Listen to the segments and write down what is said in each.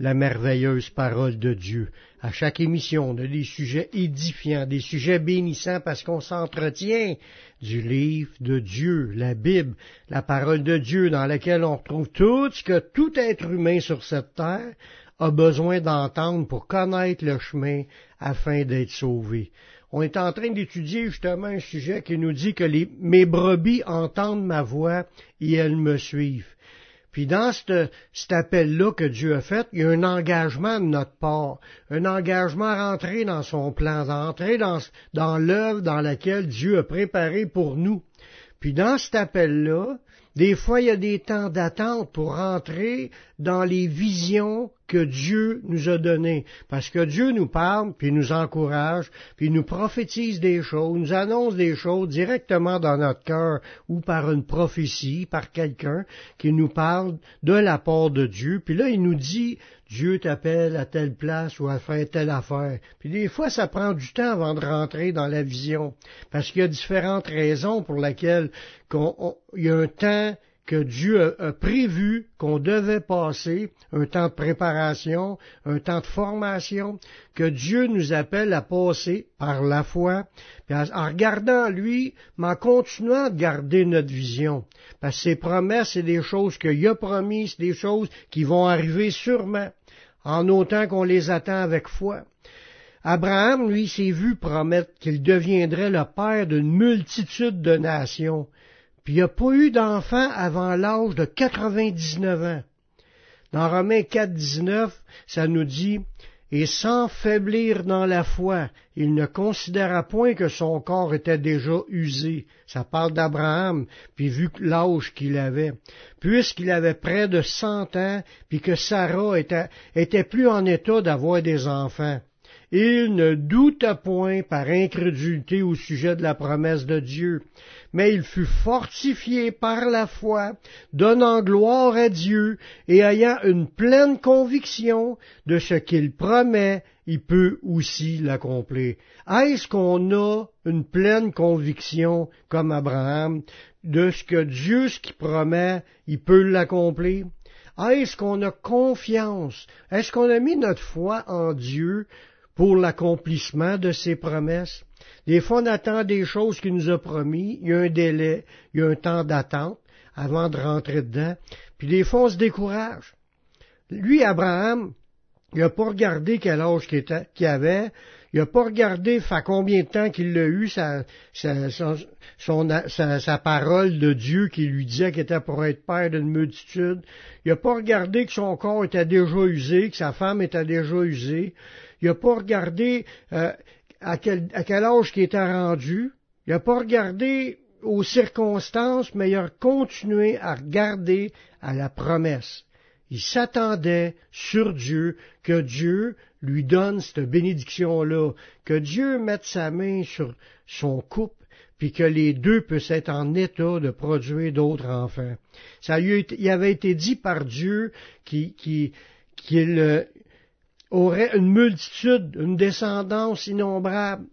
la merveilleuse parole de Dieu. À chaque émission, on a des sujets édifiants, des sujets bénissants parce qu'on s'entretient du livre de Dieu, la Bible, la parole de Dieu dans laquelle on retrouve tout ce que tout être humain sur cette terre a besoin d'entendre pour connaître le chemin afin d'être sauvé. On est en train d'étudier justement un sujet qui nous dit que les, mes brebis entendent ma voix et elles me suivent. Puis dans cet appel-là que Dieu a fait, il y a un engagement de notre part, un engagement à rentrer dans son plan, à rentrer dans, dans l'œuvre dans laquelle Dieu a préparé pour nous. Puis dans cet appel-là, des fois, il y a des temps d'attente pour rentrer dans les visions que Dieu nous a données. Parce que Dieu nous parle, puis nous encourage, puis nous prophétise des choses, nous annonce des choses directement dans notre cœur ou par une prophétie, par quelqu'un qui nous parle de la part de Dieu. Puis là, il nous dit, Dieu t'appelle à telle place ou à faire telle affaire. Puis des fois, ça prend du temps avant de rentrer dans la vision, parce qu'il y a différentes raisons pour lesquelles il y a un temps que Dieu a, prévu qu'on devait passer, un temps de préparation, un temps de formation, que Dieu nous appelle à passer par la foi, en, regardant lui, mais en continuant de garder notre vision. Parce que ses promesses, c'est des choses qu'il a promises, des choses qui vont arriver sûrement en autant qu'on les attend avec foi. Abraham, lui, s'est vu promettre qu'il deviendrait le père d'une multitude de nations, puis il n'a pas eu d'enfant avant l'âge de 99 ans. Dans Romains 4, 19, ça nous dit, et sans faiblir dans la foi, il ne considéra point que son corps était déjà usé. Ça parle d'Abraham, puis vu l'âge qu'il avait. Puisqu'il avait près de cent ans, puis que Sarah était plus en état d'avoir des enfants. Il ne douta point par incrédulité au sujet de la promesse de Dieu, mais il fut fortifié par la foi, donnant gloire à Dieu et ayant une pleine conviction de ce qu'il promet, il peut aussi l'accomplir. Est-ce qu'on a une pleine conviction, comme Abraham, de ce que Dieu, ce qu'il promet, il peut l'accomplir? Est-ce qu'on a confiance? Est-ce qu'on a mis notre foi en Dieu pour l'accomplissement de ses promesses? Des fois, on attend des choses qu'il nous a promis, il y a un délai, il y a un temps d'attente avant de rentrer dedans, puis des fois, on se décourage. Lui, Abraham, il n'a pas regardé quel âge qu'il avait, il n'a pas regardé fait combien de temps qu'il a eu sa, sa, parole de Dieu qui lui disait qu'il était pour être père d'une multitude. Il n'a pas regardé que son corps était déjà usé, que sa femme était déjà usée. Il n'a pas regardé euh, à quel, âge qui était rendu. Il n'a pas regardé aux circonstances, mais il a continué à regarder à la promesse. Il s'attendait sur Dieu que Dieu lui donne cette bénédiction-là, que Dieu mette sa main sur son couple, puis que les deux puissent être en état de produire d'autres enfants. Ça lui il avait été dit par Dieu qu'il euh, aurait une multitude, une descendance innombrable,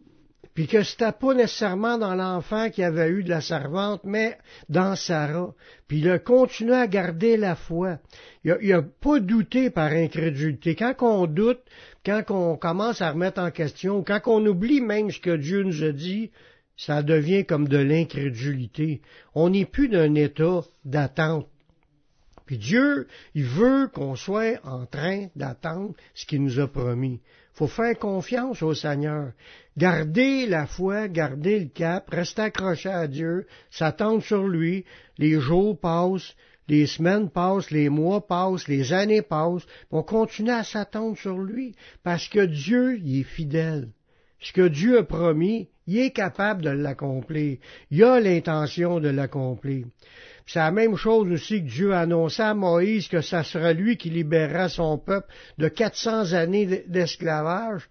puis que c'était pas nécessairement dans l'enfant qui avait eu de la servante, mais dans Sarah. Puis il a continué à garder la foi. Il n'a pas douté par incrédulité. Quand on doute, quand on commence à remettre en question, quand on oublie même ce que Dieu nous a dit, ça devient comme de l'incrédulité. On n'est plus d'un état d'attente. Puis Dieu, il veut qu'on soit en train d'attendre ce qu'il nous a promis. faut faire confiance au Seigneur. Garder la foi, garder le cap, rester accroché à Dieu, s'attendre sur lui. Les jours passent, les semaines passent, les mois passent, les années passent. On continue à s'attendre sur lui parce que Dieu, il est fidèle. Ce que Dieu a promis, il est capable de l'accomplir. Il a l'intention de l'accomplir. C'est la même chose aussi que Dieu a annoncé à Moïse que ça sera lui qui libérera son peuple de 400 années d'esclavage.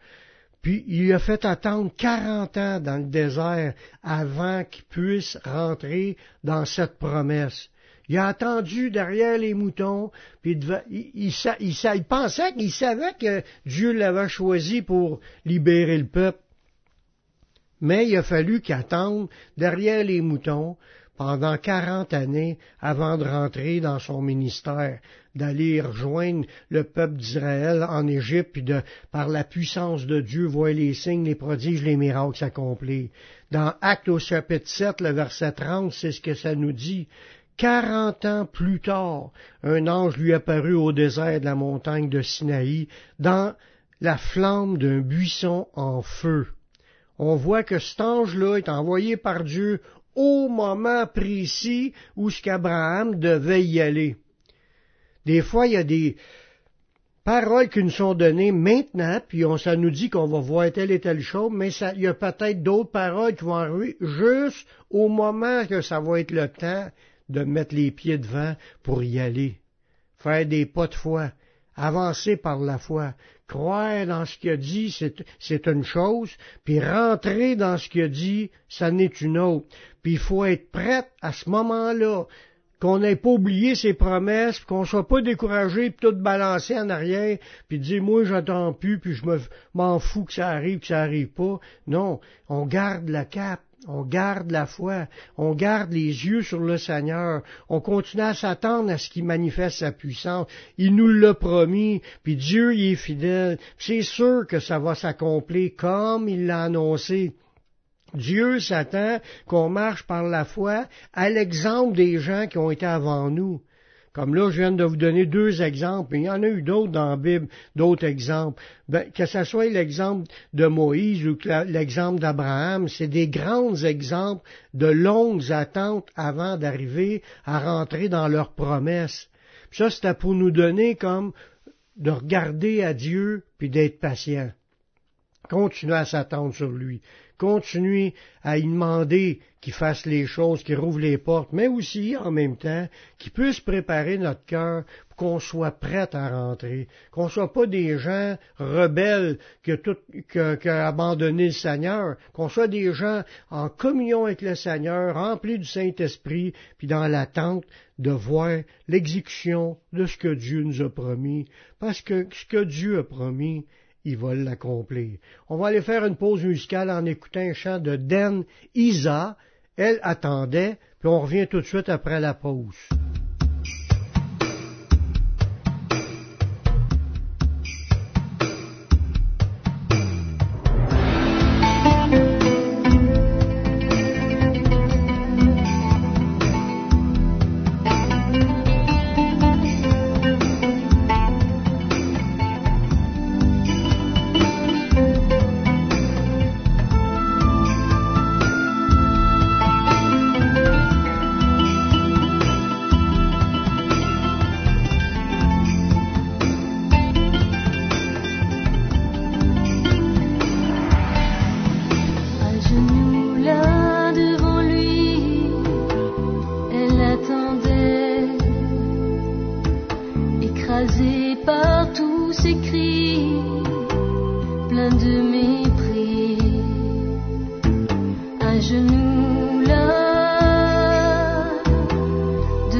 Puis il a fait attendre 40 ans dans le désert avant qu'il puisse rentrer dans cette promesse. Il a attendu derrière les moutons, puis il, il pensait qu'il savait que Dieu l'avait choisi pour libérer le peuple. Mais il a fallu qu'il attende derrière les moutons pendant quarante années avant de rentrer dans son ministère, d'aller rejoindre le peuple d'Israël en Égypte, puis de, par la puissance de Dieu, voir les signes, les prodiges, les miracles s'accomplir. Dans Acte au chapitre 7, le verset 30, c'est ce que ça nous dit. Quarante ans plus tard, un ange lui apparut au désert de la montagne de Sinaï, dans la flamme d'un buisson en feu. On voit que cet ange-là est envoyé par Dieu au moment précis où ce qu'Abraham devait y aller. Des fois, il y a des paroles qui nous sont données maintenant, puis on, ça nous dit qu'on va voir telle et telle chose, mais ça, il y a peut-être d'autres paroles qui vont arriver juste au moment que ça va être le temps de mettre les pieds devant pour y aller. Faire des pas de foi, avancer par la foi, croire dans ce qu'il a dit, c'est une chose, puis rentrer dans ce qu'il a dit, ça n'est une autre. Puis il faut être prêt à ce moment-là, qu'on n'ait pas oublié ses promesses, qu'on soit pas découragé, puis tout balancé en arrière, puis dire moi j'attends plus, puis je m'en fous que ça arrive, que ça arrive pas. Non, on garde la cape. On garde la foi, on garde les yeux sur le Seigneur, on continue à s'attendre à ce qu'il manifeste sa puissance. Il nous l'a promis, puis Dieu y est fidèle. C'est sûr que ça va s'accomplir comme il l'a annoncé. Dieu s'attend qu'on marche par la foi à l'exemple des gens qui ont été avant nous. Comme là, je viens de vous donner deux exemples, il y en a eu d'autres dans la Bible, d'autres exemples. Ben, que ce soit l'exemple de Moïse ou l'exemple d'Abraham, c'est des grands exemples de longues attentes avant d'arriver à rentrer dans leurs promesses. ça, c'était pour nous donner comme de regarder à Dieu puis d'être patient. Continuer à s'attendre sur lui continuer à y demander qu'il fasse les choses, qu'il rouvre les portes, mais aussi, en même temps, qu'il puisse préparer notre cœur pour qu'on soit prêt à rentrer, qu'on soit pas des gens rebelles qui tout, abandonné le Seigneur, qu'on soit des gens en communion avec le Seigneur, remplis du Saint-Esprit, puis dans l'attente de voir l'exécution de ce que Dieu nous a promis, parce que ce que Dieu a promis, il va l'accomplir. On va aller faire une pause musicale en écoutant un chant de Den Isa. Elle attendait, puis on revient tout de suite après la pause.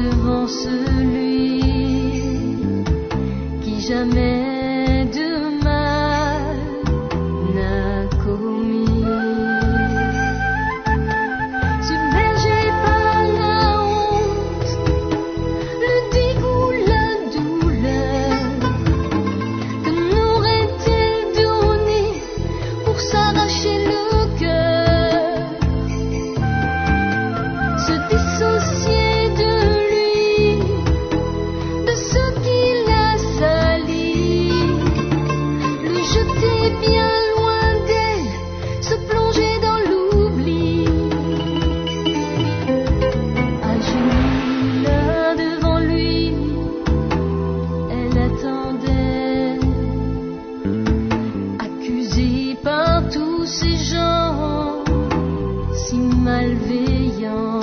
devant celui qui jamais ces gens si malveillants.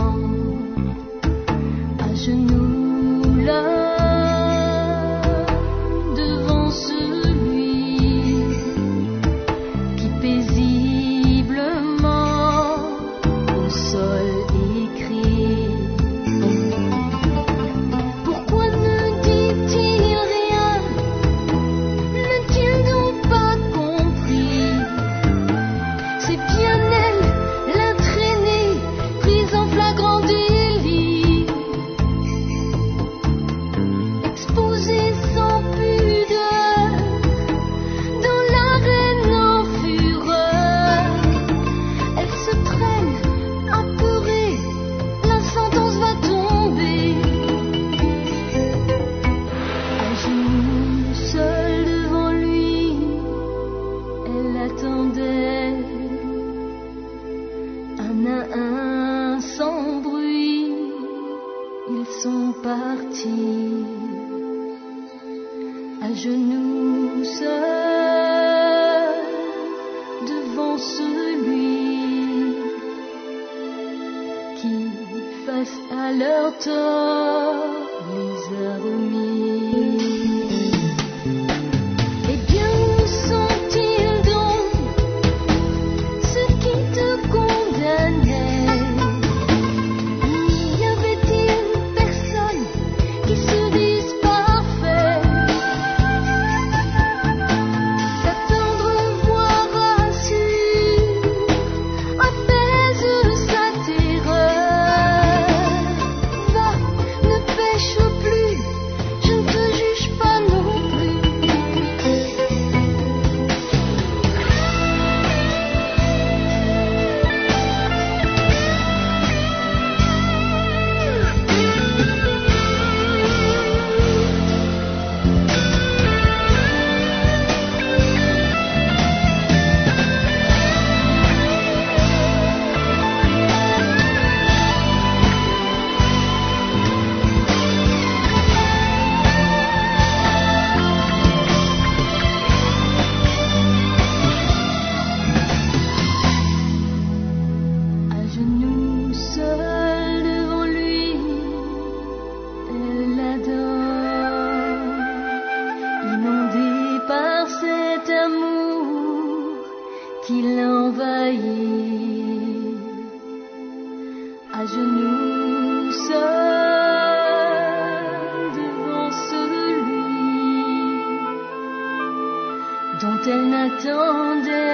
qui l'envahit. À genoux seul devant celui dont elle n'attendait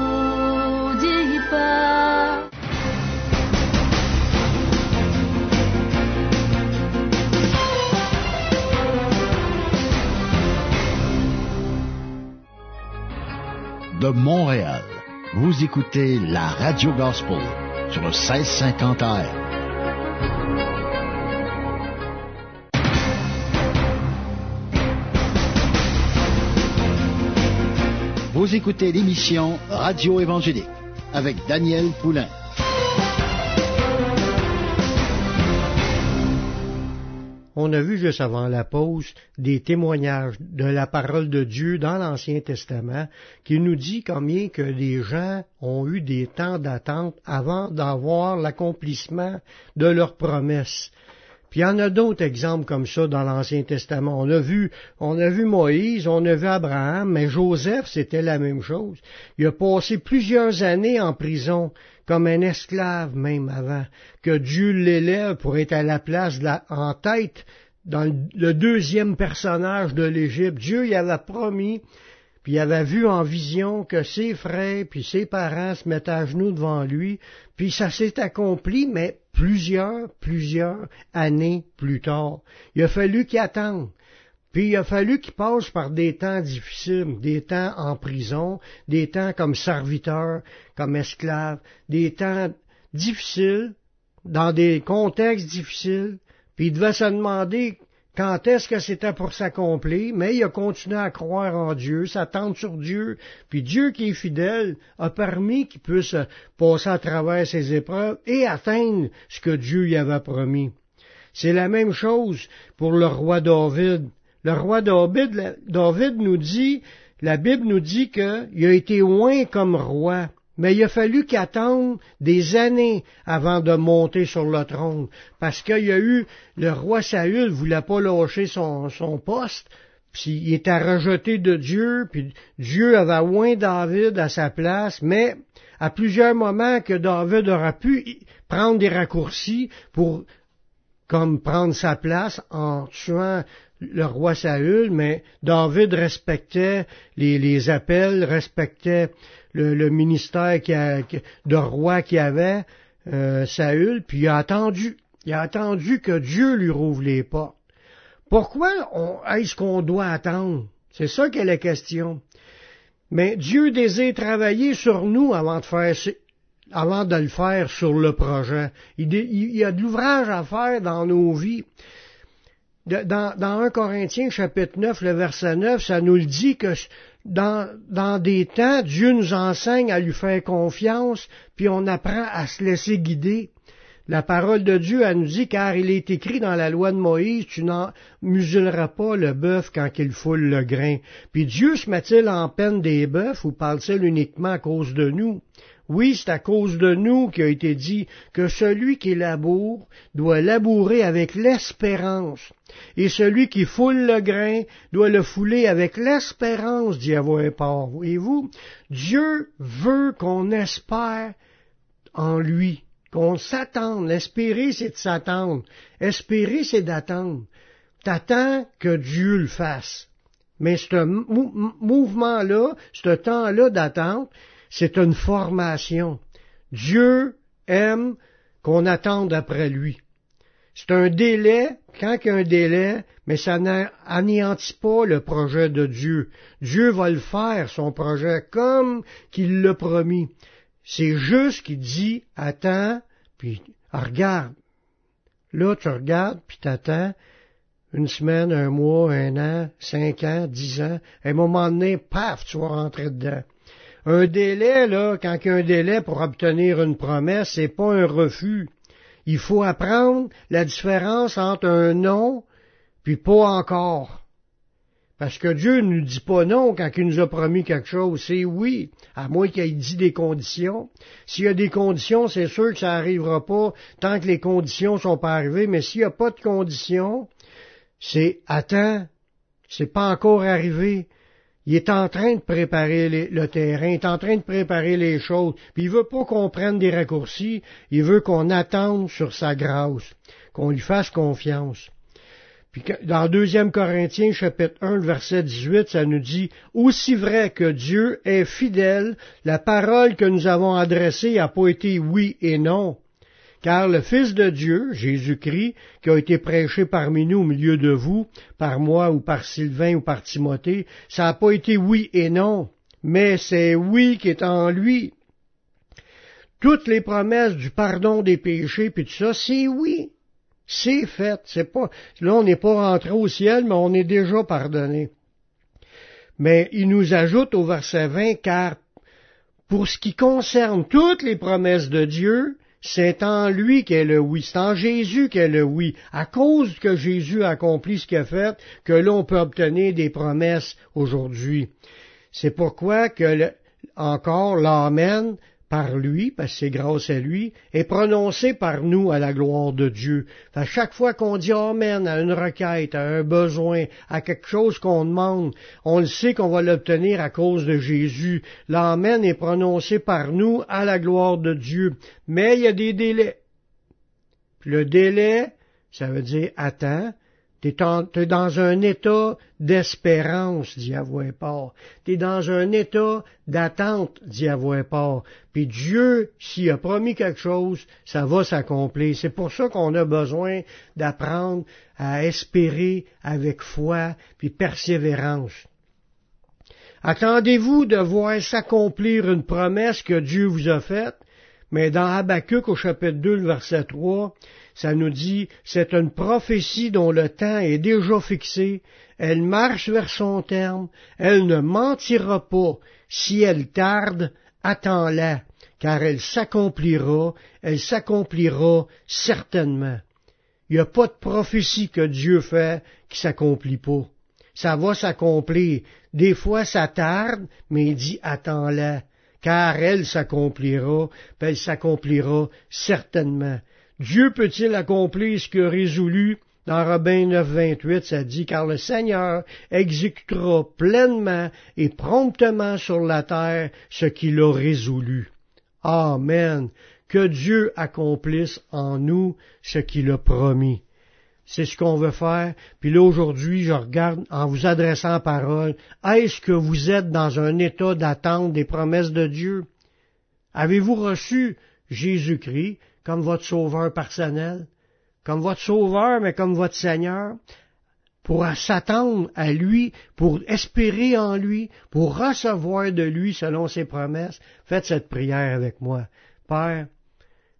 Montréal. Vous écoutez la Radio Gospel sur le 1650 AM. Vous écoutez l'émission Radio Évangélique avec Daniel Poulain. On a vu juste avant la pause des témoignages de la parole de Dieu dans l'Ancien Testament qui nous dit combien que les gens ont eu des temps d'attente avant d'avoir l'accomplissement de leurs promesses. Puis il y en a d'autres exemples comme ça dans l'Ancien Testament. On a vu, on a vu Moïse, on a vu Abraham, mais Joseph, c'était la même chose. Il a passé plusieurs années en prison, comme un esclave même avant, que Dieu l'élève pour être à la place, en tête, dans le deuxième personnage de l'Égypte. Dieu y avait promis puis il avait vu en vision que ses frères puis ses parents se mettaient à genoux devant lui, puis ça s'est accompli, mais plusieurs, plusieurs années plus tard. Il a fallu qu'il attende. Puis il a fallu qu'il passe par des temps difficiles, des temps en prison, des temps comme serviteur, comme esclave, des temps difficiles, dans des contextes difficiles, puis il devait se demander quand est-ce que c'était pour s'accomplir, mais il a continué à croire en Dieu, s'attendre sur Dieu, puis Dieu qui est fidèle a permis qu'il puisse passer à travers ses épreuves et atteindre ce que Dieu lui avait promis. C'est la même chose pour le roi David. Le roi David, David nous dit, la Bible nous dit qu'il a été loin comme roi. Mais il a fallu qu'il attende des années avant de monter sur le trône, parce qu'il y a eu le roi Saül voulait pas lâcher son, son poste, puis il était rejeté de Dieu, puis Dieu avait oint David à sa place, mais à plusieurs moments que David aura pu prendre des raccourcis pour comme prendre sa place en tuant le roi Saül, mais David respectait les, les appels, respectait le, ministère qui de roi qu'il avait, euh, Saül, puis il a attendu. Il a attendu que Dieu lui rouvre les portes. Pourquoi est-ce qu'on doit attendre? C'est ça qu'est la question. Mais Dieu désire travailler sur nous avant de faire avant de le faire sur le projet. Il, y a de l'ouvrage à faire dans nos vies. Dans, dans 1 Corinthiens chapitre 9, le verset 9, ça nous le dit que dans, des temps, Dieu nous enseigne à lui faire confiance, puis on apprend à se laisser guider. La parole de Dieu, elle nous dit, car il est écrit dans la loi de Moïse, tu n'en musuleras pas le bœuf quand il foule le grain. Puis Dieu se met-il en peine des bœufs ou parle-t-il uniquement à cause de nous? Oui, c'est à cause de nous qu'il a été dit que celui qui laboure doit labourer avec l'espérance, et celui qui foule le grain doit le fouler avec l'espérance d'y avoir part. Voyez-vous, Dieu veut qu'on espère en lui qu'on s'attende. Espérer, c'est de s'attendre. Espérer, c'est d'attendre. T'attends que Dieu le fasse. Mais ce mouvement-là, ce temps-là d'attente, c'est une formation. Dieu aime qu'on attende après lui. C'est un délai, quand il y a un délai, mais ça n'anéantit pas le projet de Dieu. Dieu va le faire, son projet, comme qu'il l'a promis. C'est juste qu'il dit, attends, puis regarde. Là, tu regardes, puis t'attends une semaine, un mois, un an, cinq ans, dix ans. À un moment donné, paf, tu vas rentrer dedans. Un délai, là, quand il y a un délai pour obtenir une promesse, c'est pas un refus. Il faut apprendre la différence entre un non puis pas encore. Parce que Dieu ne nous dit pas non quand il nous a promis quelque chose, c'est oui, à moins qu'il ait dit des conditions. S'il y a des conditions, c'est sûr que ça n'arrivera pas tant que les conditions sont pas arrivées, mais s'il n'y a pas de conditions, c'est attends, c'est pas encore arrivé. Il est en train de préparer le terrain, il est en train de préparer les choses, puis il veut pas qu'on prenne des raccourcis, il veut qu'on attende sur sa grâce, qu'on lui fasse confiance. Puis dans 2 Corinthiens chapitre 1, verset 18, ça nous dit Aussi vrai que Dieu est fidèle, la parole que nous avons adressée n'a pas été oui et non. Car le Fils de Dieu, Jésus-Christ, qui a été prêché parmi nous au milieu de vous, par moi ou par Sylvain ou par Timothée, ça n'a pas été oui et non, mais c'est oui qui est en lui. Toutes les promesses du pardon des péchés, puis tout ça, c'est oui. C'est fait. C'est pas, là, on n'est pas rentré au ciel, mais on est déjà pardonné. Mais il nous ajoute au verset 20, car pour ce qui concerne toutes les promesses de Dieu, c'est en lui qu'est le oui, c'est en Jésus qu'est le oui. À cause que Jésus a accompli ce qu'il a fait, que l'on peut obtenir des promesses aujourd'hui. C'est pourquoi que encore l'Amen par lui, parce que c'est grâce à lui, est prononcé par nous à la gloire de Dieu. À chaque fois qu'on dit Amen à une requête, à un besoin, à quelque chose qu'on demande, on le sait qu'on va l'obtenir à cause de Jésus. L'Amen est prononcé par nous à la gloire de Dieu. Mais il y a des délais. le délai, ça veut dire attends, T'es es dans un état d'espérance, dit Paul. T'es dans un état d'attente, dit Paul. Puis Dieu, s'il a promis quelque chose, ça va s'accomplir. C'est pour ça qu'on a besoin d'apprendre à espérer avec foi puis persévérance. Attendez-vous de voir s'accomplir une promesse que Dieu vous a faite, mais dans Habakkuk au chapitre 2, le verset 3, ça nous dit, c'est une prophétie dont le temps est déjà fixé, elle marche vers son terme, elle ne mentira pas, si elle tarde, attends-la, car elle s'accomplira, elle s'accomplira certainement. Il n'y a pas de prophétie que Dieu fait qui s'accomplit pas. Ça va s'accomplir. Des fois, ça tarde, mais il dit attends-la, car elle s'accomplira, elle s'accomplira certainement. Dieu peut-il accomplir ce a résolu dans Robin 9, 28, ça dit, car le Seigneur exécutera pleinement et promptement sur la terre ce qu'il a résolu. Amen. Que Dieu accomplisse en nous ce qu'il a promis. C'est ce qu'on veut faire. Puis là, aujourd'hui, je regarde en vous adressant parole. Est-ce que vous êtes dans un état d'attente des promesses de Dieu? Avez-vous reçu Jésus-Christ? Comme votre sauveur personnel, comme votre sauveur, mais comme votre Seigneur. pour s'attendre à lui, pour espérer en lui, pour recevoir de lui selon ses promesses, faites cette prière avec moi. Père,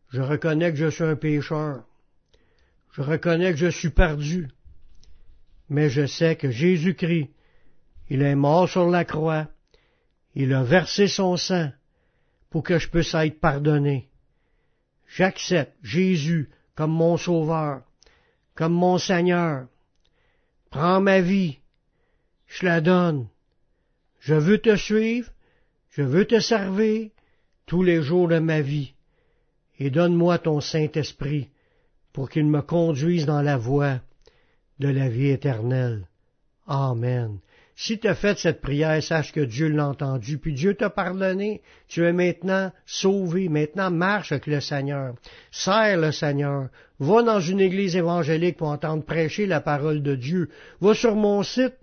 je reconnais que je suis un pécheur. Je reconnais que je suis perdu. Mais je sais que Jésus-Christ, il est mort sur la croix. Il a versé son sang pour que je puisse être pardonné. J'accepte Jésus comme mon sauveur, comme mon Seigneur. Prends ma vie, je la donne. Je veux te suivre, je veux te servir tous les jours de ma vie. Et donne-moi ton Saint-Esprit pour qu'il me conduise dans la voie de la vie éternelle. Amen. Si tu as fait cette prière, sache que Dieu l'a entendu, puis Dieu t'a pardonné. Tu es maintenant sauvé. Maintenant, marche avec le Seigneur. Serre le Seigneur. Va dans une église évangélique pour entendre prêcher la parole de Dieu. Va sur mon site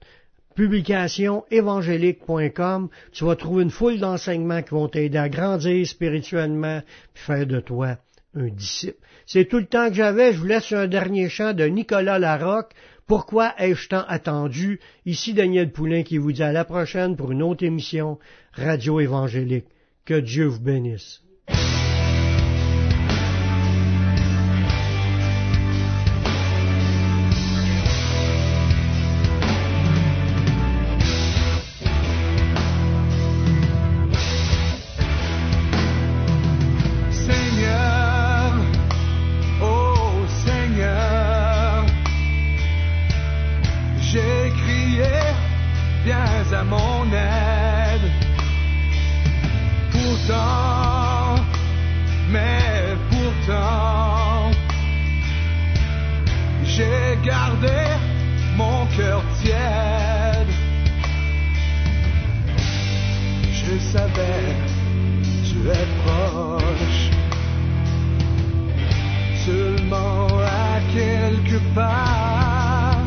publication évangélique.com. Tu vas trouver une foule d'enseignements qui vont t'aider à grandir spirituellement, puis faire de toi un disciple. C'est tout le temps que j'avais. Je vous laisse un dernier chant de Nicolas Larocque. Pourquoi ai-je tant attendu? Ici Daniel Poulain qui vous dit à la prochaine pour une autre émission Radio Évangélique. Que Dieu vous bénisse. savais, tu es proche. Seulement à quelque part,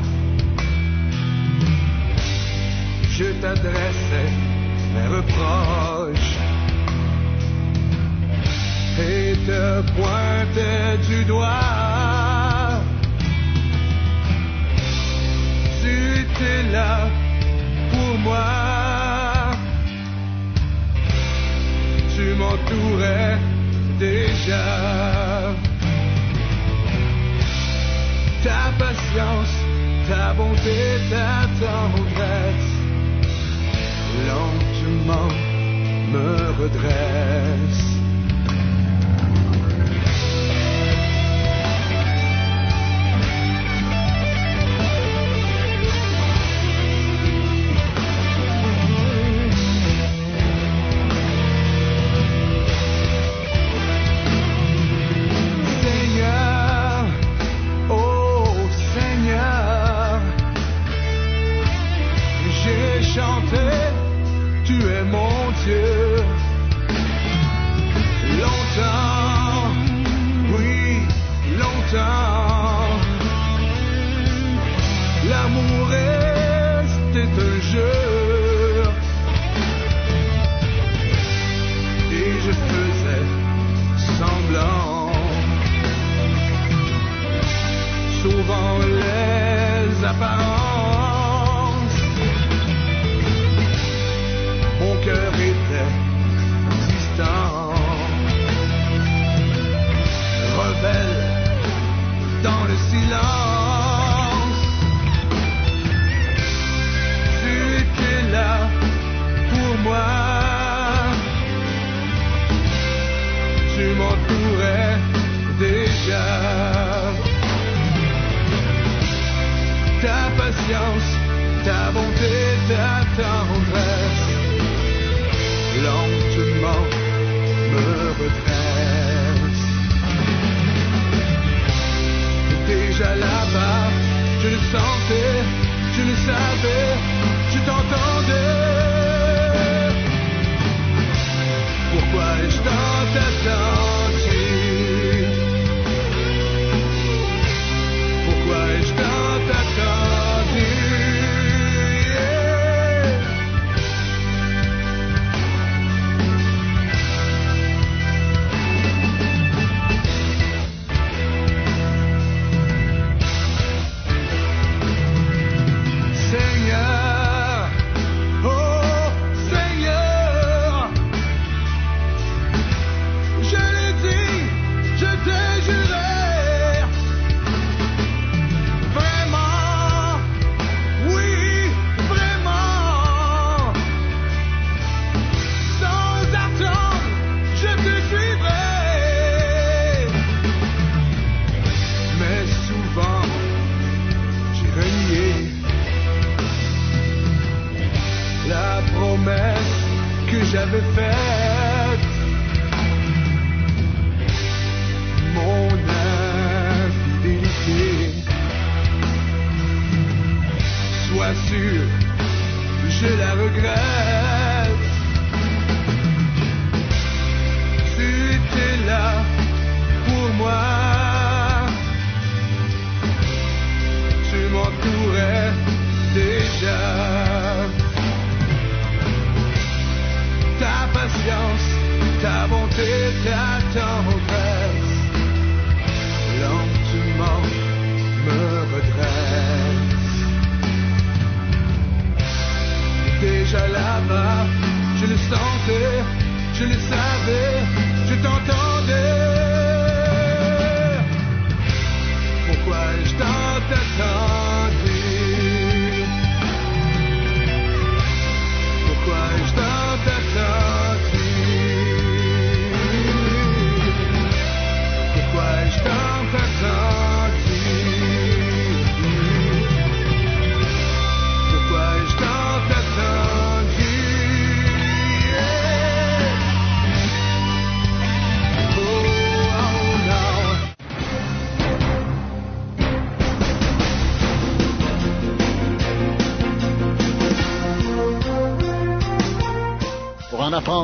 je t'adressais mes reproches et te pointais du doigt. Tu étais là pour moi. tu m'entourais déjà. Ta patience, ta bonté, ta tendresse, lentement me redresse.